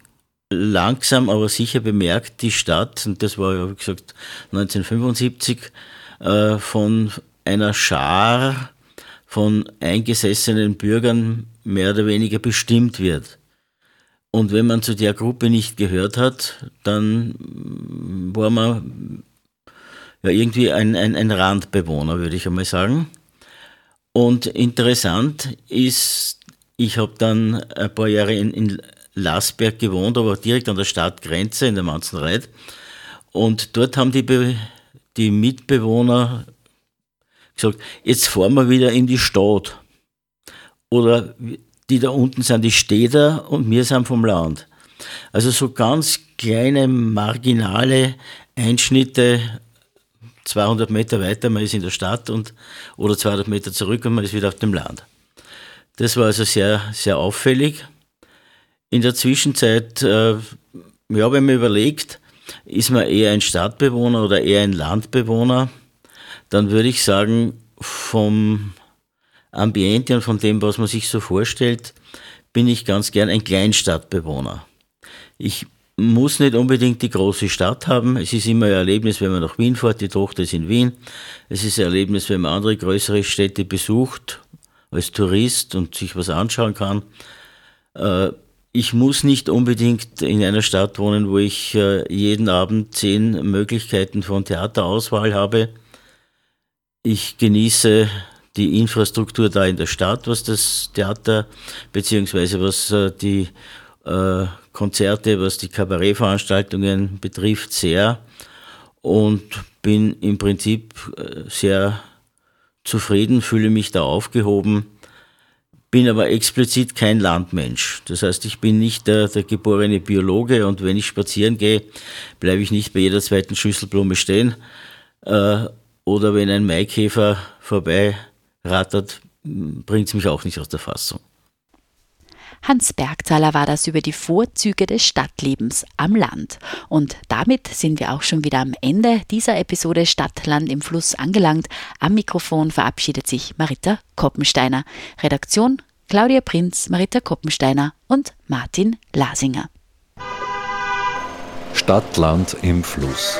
langsam aber sicher bemerkt, die Stadt, und das war ja wie gesagt 1975, äh, von einer Schar von eingesessenen Bürgern mehr oder weniger bestimmt wird. Und wenn man zu der Gruppe nicht gehört hat, dann war man ja irgendwie ein, ein, ein Randbewohner, würde ich einmal sagen. Und interessant ist, ich habe dann ein paar Jahre in, in Lasberg gewohnt, aber direkt an der Stadtgrenze in der Manzenreit. Und dort haben die, Be die Mitbewohner gesagt, jetzt fahren wir wieder in die Stadt. Oder die da unten sind die Städter und wir sind vom Land. Also so ganz kleine, marginale Einschnitte, 200 Meter weiter, man ist in der Stadt und, oder 200 Meter zurück und man ist wieder auf dem Land. Das war also sehr, sehr auffällig. In der Zwischenzeit, äh, ja, wenn man überlegt, ist man eher ein Stadtbewohner oder eher ein Landbewohner, dann würde ich sagen, vom Ambiente und von dem, was man sich so vorstellt, bin ich ganz gern ein Kleinstadtbewohner. Ich muss nicht unbedingt die große Stadt haben. Es ist immer ein Erlebnis, wenn man nach Wien fährt. Die Tochter ist in Wien. Es ist ein Erlebnis, wenn man andere größere Städte besucht als Tourist und sich was anschauen kann. Äh, ich muss nicht unbedingt in einer Stadt wohnen, wo ich äh, jeden Abend zehn Möglichkeiten von Theaterauswahl habe. Ich genieße die Infrastruktur da in der Stadt, was das Theater beziehungsweise was äh, die äh, Konzerte, was die Kabarettveranstaltungen betrifft, sehr und bin im Prinzip äh, sehr zufrieden, fühle mich da aufgehoben, bin aber explizit kein Landmensch. Das heißt, ich bin nicht der, der geborene Biologe und wenn ich spazieren gehe, bleibe ich nicht bei jeder zweiten Schüsselblume stehen. Oder wenn ein Maikäfer vorbei rattert, bringt es mich auch nicht aus der Fassung. Hans Bergthaler war das über die Vorzüge des Stadtlebens am Land. Und damit sind wir auch schon wieder am Ende dieser Episode Stadtland im Fluss angelangt. Am Mikrofon verabschiedet sich Marita Koppensteiner. Redaktion Claudia Prinz, Marita Koppensteiner und Martin Lasinger. Stadtland im Fluss.